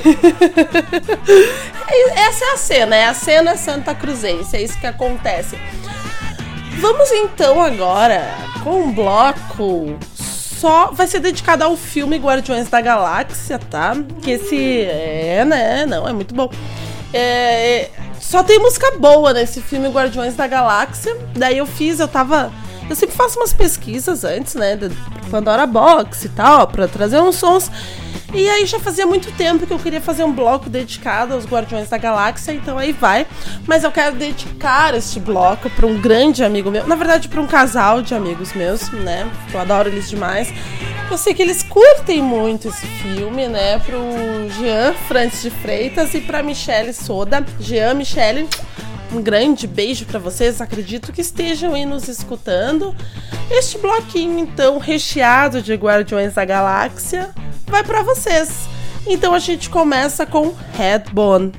Essa é a cena, é a cena Santa Cruzense, é isso que acontece. Vamos então agora com um bloco só vai ser dedicado ao filme Guardiões da Galáxia, tá? Que esse é, né? Não, é muito bom. É, só tem música boa nesse filme Guardiões da Galáxia. Daí eu fiz, eu tava. Eu sempre faço umas pesquisas antes, né? Do Pandora Box e tal, pra trazer uns sons. E aí já fazia muito tempo que eu queria fazer um bloco dedicado aos Guardiões da Galáxia, então aí vai. Mas eu quero dedicar este bloco para um grande amigo meu, na verdade para um casal de amigos meus, né? Eu adoro eles demais. Eu sei que eles curtem muito esse filme, né? Pro Jean Francis de Freitas e pra Michelle Soda. Jean, Michelle, um grande beijo pra vocês. Acredito que estejam aí nos escutando. Este bloquinho, então, recheado de Guardiões da Galáxia, vai pra vocês. Então a gente começa com Headbone.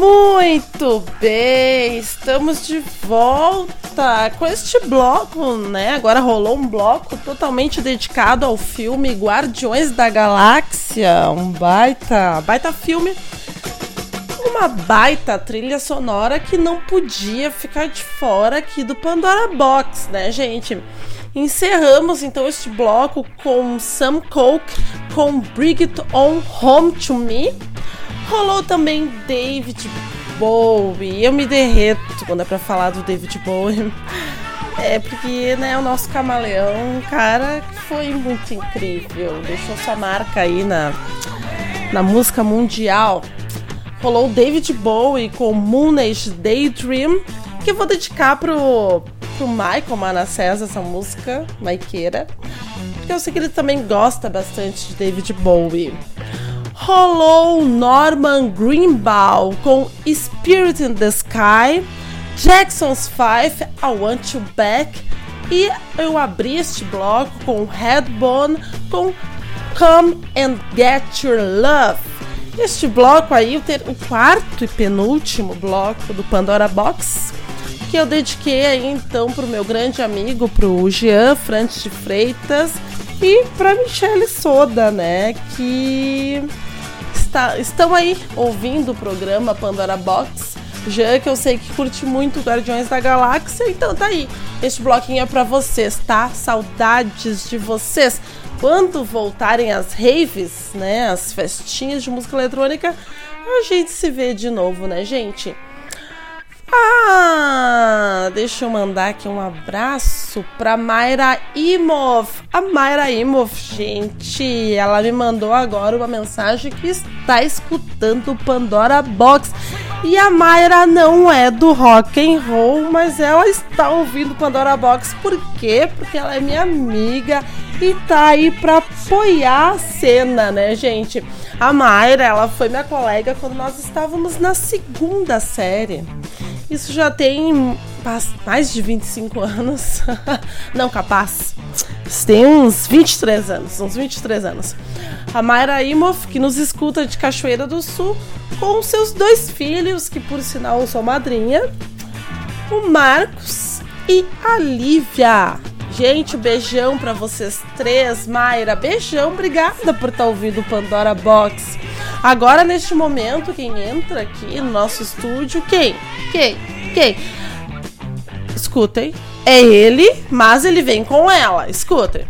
Muito bem, estamos de volta com este bloco, né? Agora rolou um bloco totalmente dedicado ao filme Guardiões da Galáxia, um baita, baita filme, uma baita trilha sonora que não podia ficar de fora aqui do Pandora Box, né, gente? Encerramos então este bloco com Sam Cooke com Bring It On Home to Me. Rolou também David Bowie. Eu me derreto quando é pra falar do David Bowie. É porque, né, o nosso camaleão, um cara que foi muito incrível. Deixou sua marca aí na, na música mundial. Rolou David Bowie com Moonage Daydream, que eu vou dedicar pro, pro Michael Manassés, essa música, Maiqueira. Porque eu sei que ele também gosta bastante de David Bowie rolou Norman Greenbaum com Spirit in the Sky, Jackson's Five, I Want You Back e eu abri este bloco com Headbone com Come and Get Your Love. Este bloco aí, o, o quarto e penúltimo bloco do Pandora Box, que eu dediquei aí então pro meu grande amigo, pro Jean Francis de Freitas e pra Michelle Soda, né, que está- estão aí ouvindo o programa Pandora Box. Jean, que eu sei que curte muito Guardiões da Galáxia, então tá aí. Este bloquinho é pra vocês, tá? Saudades de vocês. Quando voltarem as raves, né, as festinhas de música eletrônica, a gente se vê de novo, né, gente? Ah, deixa eu mandar aqui um abraço pra Mayra Imov. A Mayra Imov, gente, ela me mandou agora uma mensagem que está escutando Pandora Box. E a Mayra não é do rock and roll, mas ela está ouvindo Pandora Box. Por quê? Porque ela é minha amiga e tá aí pra apoiar a cena, né, gente? A Mayra, ela foi minha colega quando nós estávamos na segunda série. Isso já tem mais de 25 anos. Não, capaz. Isso tem uns 23 anos, uns 23 anos. A Mayra Imhoff, que nos escuta de Cachoeira do Sul, com seus dois filhos, que por sinal sou madrinha, o Marcos e a Lívia. Gente, beijão pra vocês três. Mayra, beijão, obrigada por estar ouvindo o Pandora Box. Agora, neste momento, quem entra aqui no nosso estúdio, quem? Quem? Quem? Escutem. É ele, mas ele vem com ela. Escutem.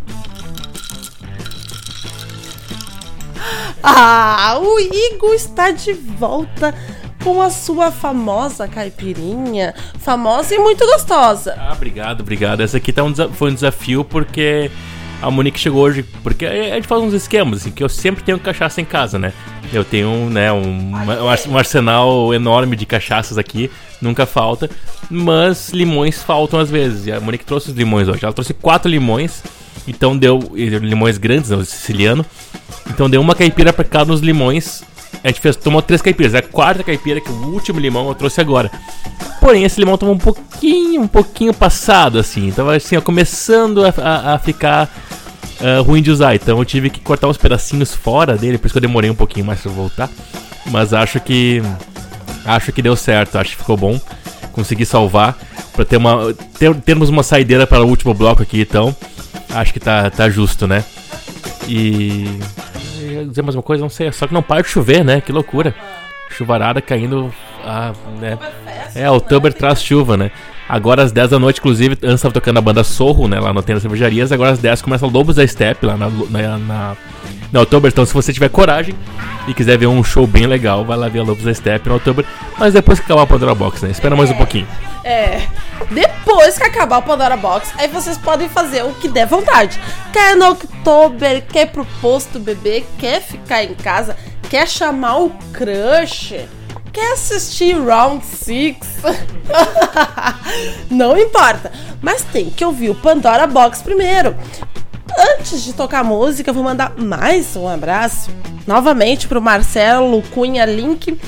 Ah, o Igor está de volta com a sua famosa caipirinha. Famosa e muito gostosa. Ah, obrigado, obrigado. Essa aqui tá um foi um desafio porque a Monique chegou hoje. Porque a gente faz uns esquemas, assim, que eu sempre tenho cachaça em casa, né? Eu tenho, né, um, um ar- um arsenal enorme de cachaças aqui, nunca falta. Mas limões faltam às vezes. E a Monique trouxe os limões hoje. Ela trouxe quatro limões. Então deu. Limões grandes, né, o siciliano. Então deu uma caipira pra cada dos limões. A gente fez, tomou três caipiras. É a quarta caipira, que é o último limão eu trouxe agora. Porém, esse limão tava um pouquinho, um pouquinho passado, assim. Tava assim, ó, começando a, a- a ficar ah, ruim de usar. Então eu tive que cortar uns pedacinhos fora dele, por isso que eu demorei um pouquinho mais pra voltar. Mas acho que. Acho que deu certo, acho que ficou bom. Consegui salvar. Pra ter uma. Ter, termos uma saideira para o último bloco aqui, então. Acho que tá, tá justo, né? E. dizer mais uma coisa, não sei. Só que não para de chover, né? Que loucura. Chuvarada caindo. Ah, né? É, o Tuber traz chuva, né? Agora às 10 da noite, inclusive, antes tava tocando a banda Sorro, né? Lá no Tenda Cervejarias. Agora às 10 começa Lobos da Steppe lá na, na, na, na Outubro. Então, se você tiver coragem e quiser ver um show bem legal, vai lá ver a Lobos da Steppe no Outubro. Mas depois que acabar a Pandora Box, né? Espera mais um pouquinho. É. Depois que acabar o Pandora Box, aí vocês podem fazer o que der vontade. Quer no Oktober, quer pro posto beber, quer ficar em casa, quer chamar o crush, quer assistir Round 6. Não importa. Mas tem que ouvir o Pandora Box primeiro. Antes de tocar música, vou mandar mais um abraço novamente pro Marcelo Cunha Link,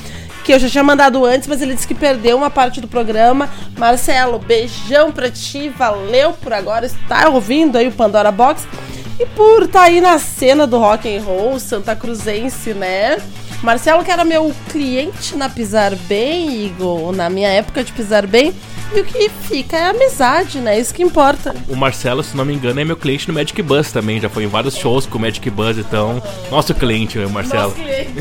que eu já tinha mandado antes, mas ele disse que perdeu uma parte do programa. Marcelo, beijão pra ti, valeu por agora estar ouvindo aí o Pandora Box e por estar aí na cena do rock and roll Santa Cruzense, né? Marcelo, que era meu cliente na Pisar Bem, Igor, na minha época de Pisar Bem. E o que fica é a amizade, né? Isso que importa. O Marcelo, se não me engano, é meu cliente no Magic Bus também. Já foi em vários shows com o Magic Bus, então. Nosso cliente, o Marcelo. Nosso cliente.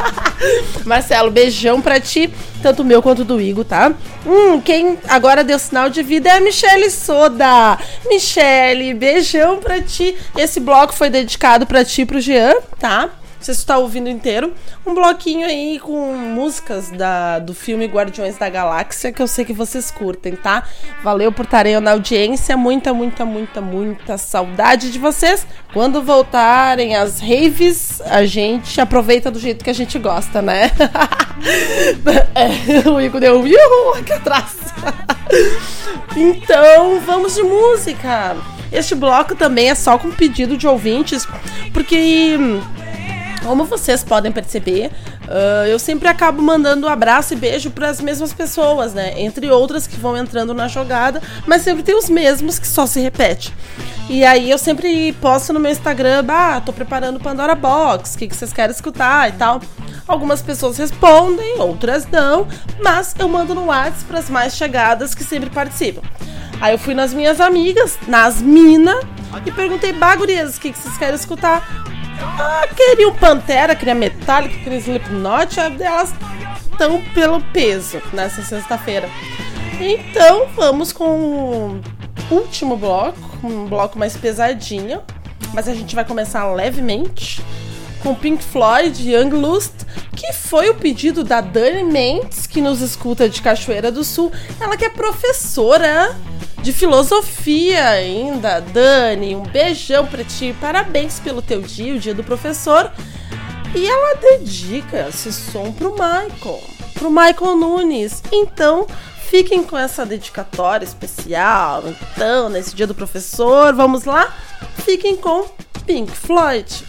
Marcelo, beijão pra ti, tanto o meu quanto do Igor, tá? Hum, quem agora deu sinal de vida é a Michele Soda. Michele, beijão pra ti. Esse bloco foi dedicado pra ti e pro Jean, tá? Você está ouvindo inteiro. Um bloquinho aí com músicas da, do filme Guardiões da Galáxia, que eu sei que vocês curtem, tá? Valeu por estarem na audiência. Muita, muita, muita, muita saudade de vocês. Quando voltarem as raves, a gente aproveita do jeito que a gente gosta, né? é, o Igor deu um "Iuhu" aqui atrás. então, vamos de música. Este bloco também é só com pedido de ouvintes, porque como vocês podem perceber, ah, eu sempre acabo mandando abraço e beijo para as mesmas pessoas, né? Entre outras que vão entrando na jogada, mas sempre tem os mesmos que só se repete. E aí eu sempre posto no meu Instagram, bah, tô preparando Pandora Box, o que, que vocês querem escutar e tal. Algumas pessoas respondem, outras não, mas eu mando no WhatsApp para as mais chegadas que sempre participam. Aí eu fui nas minhas amigas, nas mina, e perguntei, bah, gurias, o que, que vocês querem escutar? Ah, queria um Pantera, queria Metallica, queria Slipknot, elas estão pelo peso nessa sexta-feira. Então, vamos com último bloco, um bloco mais pesadinho, mas a gente vai começar levemente com Pink Floyd, Young Lust, que foi o pedido da Dani Mendes, que nos escuta de Cachoeira do Sul. Ela que é professora de filosofia ainda. Dani, um beijão pra ti. Parabéns pelo teu dia, o dia do professor. E ela dedica esse som pro Michael, pro Michael Nunes. Então, fiquem com essa dedicatória especial. Então, nesse dia do professor, vamos lá? Fiquem com Pink Floyd.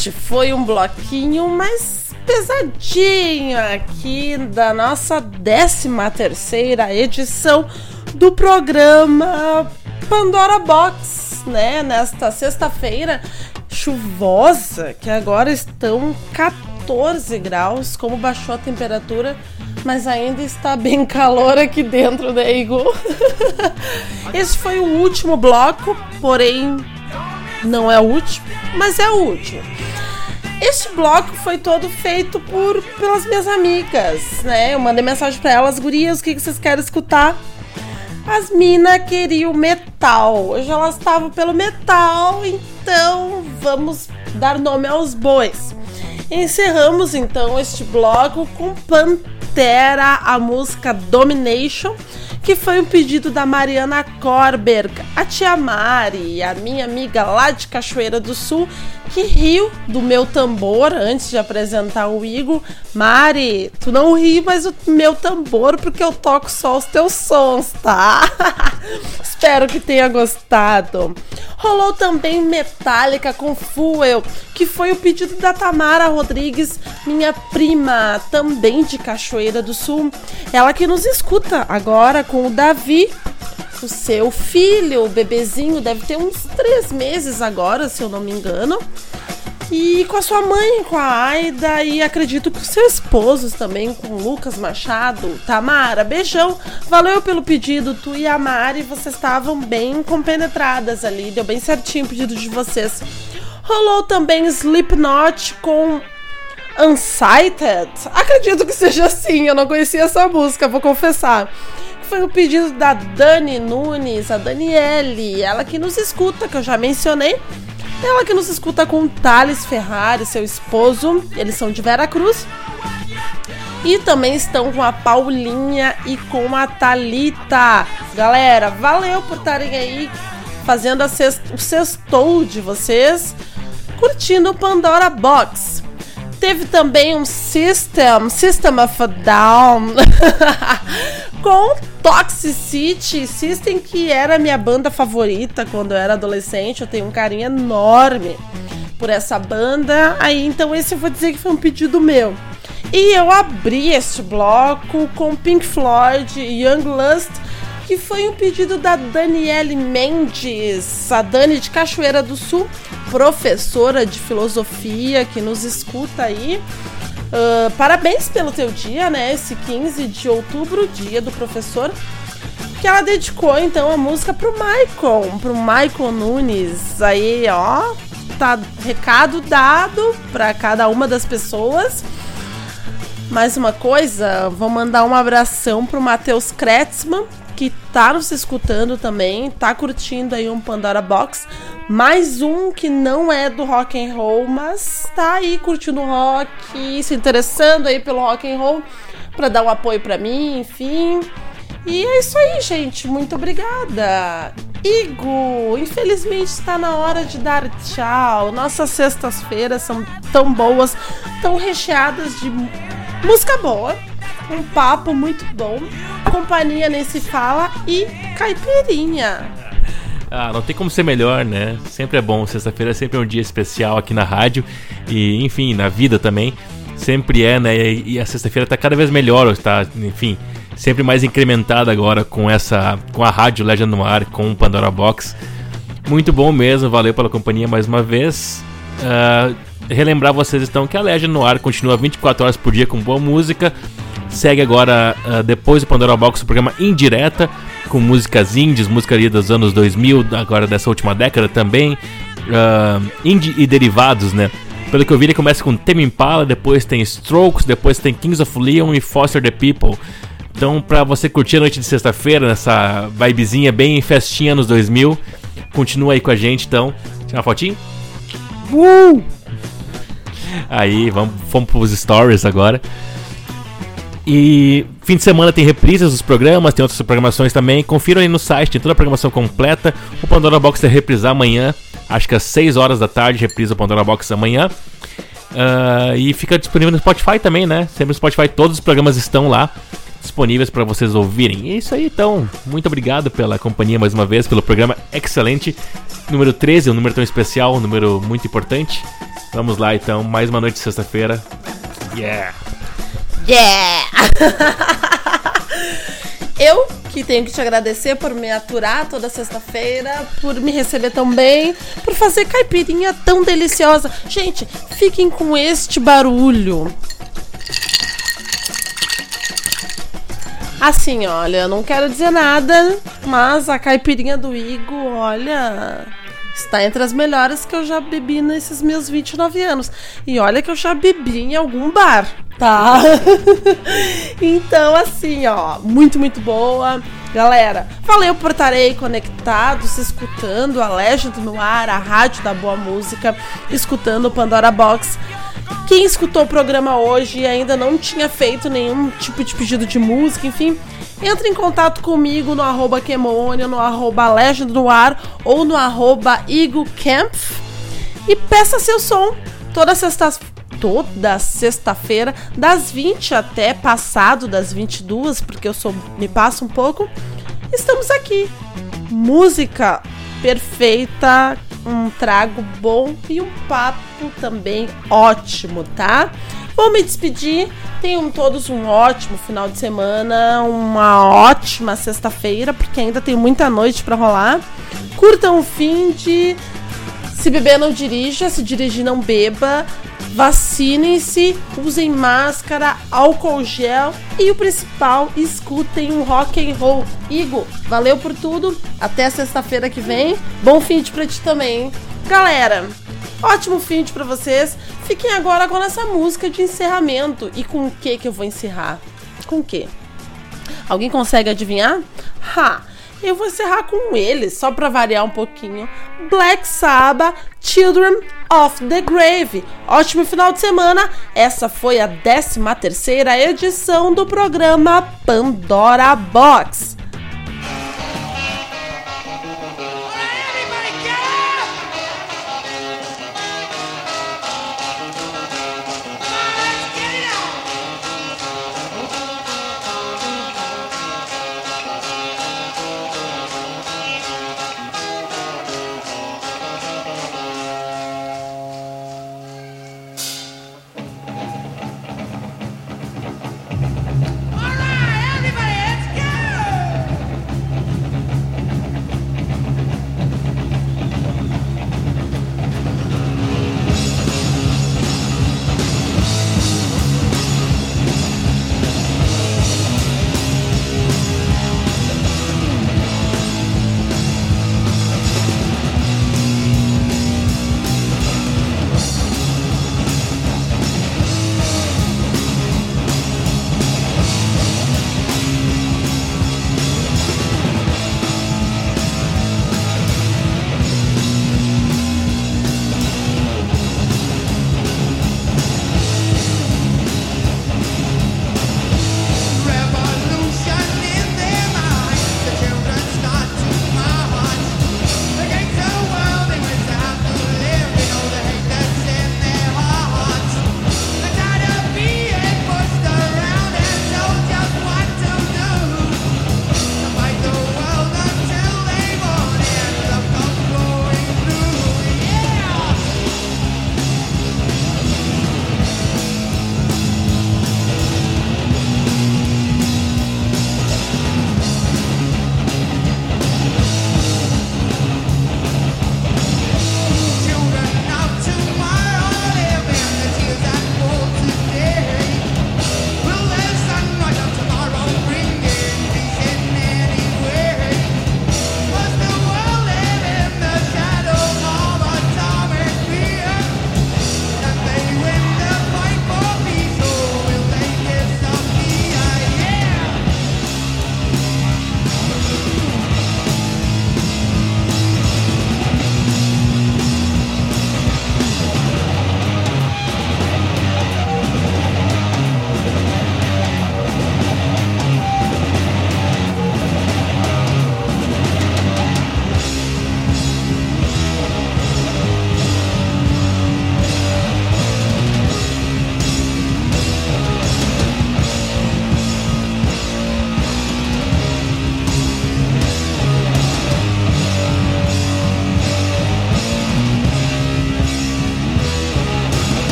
Este foi um bloquinho mais pesadinho aqui da nossa 13 terceira edição do programa Pandora Box, né? Nesta sexta-feira chuvosa, que agora estão 14 graus, como baixou a temperatura, mas ainda está bem calor aqui dentro, né, Igor? Esse foi o último bloco, porém não é útil, mas é útil. Este bloco foi todo feito por pelas minhas amigas, né? Eu mandei mensagem para elas, gurias, o que vocês querem escutar? As minas queriam metal. Hoje elas estavam pelo metal, então vamos dar nome aos bois. Encerramos então este bloco com Pantera, a música Domination, que foi um pedido da Mariana Korberg, a tia Mari, a minha amiga lá de Cachoeira do Sul, que riu do meu tambor antes de apresentar o Igor. Mari, tu não ri mais do meu tambor porque eu toco só os teus sons, tá? Espero que tenha gostado. Rolou também Metallica com Fuel, que foi o pedido da Tamara Rodrigues, minha prima, também de Cachoeira do Sul. Ela que nos escuta agora com o Davi, o seu filho, o bebezinho, deve ter uns três meses agora, se eu não me engano. E com a sua mãe, com a Aida, e acredito que os seus esposos também, com o Lucas Machado. Tamara, beijão. Valeu pelo pedido. Tu e a Mari, vocês estavam bem compenetradas ali. Deu bem certinho o pedido de vocês. Rolou também Slipknot com Unsighted. Acredito que seja assim. Eu não conhecia essa música, vou confessar foi o pedido da Dani Nunes, a Daniele, ela que nos escuta, que eu já mencionei. Ela que nos escuta com o Thales Ferrari, seu esposo. Eles são de Vera Cruz. E também estão com a Paulinha e com a Talita. Galera, valeu por estarem aí fazendo a sexta, o sextou de vocês, curtindo o Pandora Box. Teve também um System, System of a Down, com Toxicity System, que era minha banda favorita quando eu era adolescente. Eu tenho um carinho enorme por essa banda. Aí, então, esse eu vou dizer que foi um pedido meu. E eu abri este bloco com Pink Floyd e Young Lust, que foi um pedido da Daniele Mendes, a Dani de Cachoeira do Sul, professora de filosofia que nos escuta aí. Uh, parabéns pelo teu dia, né? Esse 15 de outubro, dia do professor. Que ela dedicou então a música pro Michael, pro Michael Nunes. Aí, ó, tá recado dado para cada uma das pessoas. Mais uma coisa, vou mandar um abração pro Matheus Kretzmann, que tá nos escutando também, tá curtindo aí um Pandora Box. Mais um que não é do rock and roll, mas tá aí curtindo rock, se interessando aí pelo rock and roll para dar um apoio para mim, enfim. E é isso aí, gente. Muito obrigada. Igor, infelizmente está na hora de dar tchau. Nossas sextas-feiras são tão boas, tão recheadas de música boa um papo muito bom, companhia nesse fala e caipirinha. Ah, não tem como ser melhor, né? Sempre é bom. Sexta-feira é sempre um dia especial aqui na rádio e, enfim, na vida também. Sempre é, né? E a sexta-feira tá cada vez melhor, tá? Enfim, sempre mais incrementada agora com essa, com a rádio Legend no ar, com o Pandora Box. Muito bom mesmo, valeu pela companhia mais uma vez. Uh, relembrar vocês então que a Legend no ar continua 24 horas por dia com boa música. Segue agora, uh, depois do Pandora Box, o programa Indireta, com músicas indies, música ali dos anos 2000, agora dessa última década também. Uh, indie e derivados, né? Pelo que eu vi, ele começa com Tame Impala, depois tem Strokes, depois tem Kings of Leon e Foster the People. Então, pra você curtir a noite de sexta-feira, nessa vibezinha bem festinha nos 2000, continua aí com a gente, então. Tira uma fotinho? Uh! Aí, vamos, vamos pros stories agora. E fim de semana tem reprises dos programas, tem outras programações também. Confiram aí no site, tem toda a programação completa. O Pandora Box vai reprisar amanhã, acho que às 6 horas da tarde, reprisa o Pandora Box amanhã. Uh, e fica disponível no Spotify também, né? Sempre no Spotify, todos os programas estão lá disponíveis para vocês ouvirem. E é isso aí, então. Muito obrigado pela companhia mais uma vez, pelo programa excelente. Número 13, um número tão especial, um número muito importante. Vamos lá, então. Mais uma noite de sexta-feira. Yeah! Yeah! Eu que tenho que te agradecer por me aturar toda sexta-feira, por me receber tão bem, por fazer caipirinha tão deliciosa. Gente, fiquem com este barulho. Assim, olha, não quero dizer nada, mas a caipirinha do Igo, olha, Está entre as melhores que eu já bebi nesses meus 29 anos. E olha que eu já bebi em algum bar, tá? então, assim, ó, muito, muito boa. Galera, valeu por estarem conectados, escutando a Legend no ar, a rádio da boa música, escutando o Pandora Box. Quem escutou o programa hoje e ainda não tinha feito nenhum tipo de pedido de música, enfim, entre em contato comigo no arroba Quemônia, no arroba Legend no ar ou no arroba IgoCampf e peça seu som toda sexta toda sexta-feira das 20 até passado das 22, porque eu sou me passo um pouco. Estamos aqui. Música perfeita, um trago bom e um papo também ótimo, tá? Vou me despedir. Tenham todos um ótimo final de semana, uma ótima sexta-feira, porque ainda tem muita noite para rolar. Curtam o fim de. Se beber, não dirija. Se dirigir, não beba. Vacinem-se, usem máscara, álcool gel e o principal, escutem um rock and roll. Igor, valeu por tudo. Até sexta-feira que vem. Bom fim de pra ti também. hein? Galera, ótimo fim de pra vocês. Fiquem agora com essa música de encerramento. E com o que que eu vou encerrar? Com o que? Alguém consegue adivinhar? Ha! Eu vou encerrar com ele, só pra variar um pouquinho. Black Sabbath, Children of the Grave. Ótimo final de semana. Essa foi a 13 terceira edição do programa Pandora Box.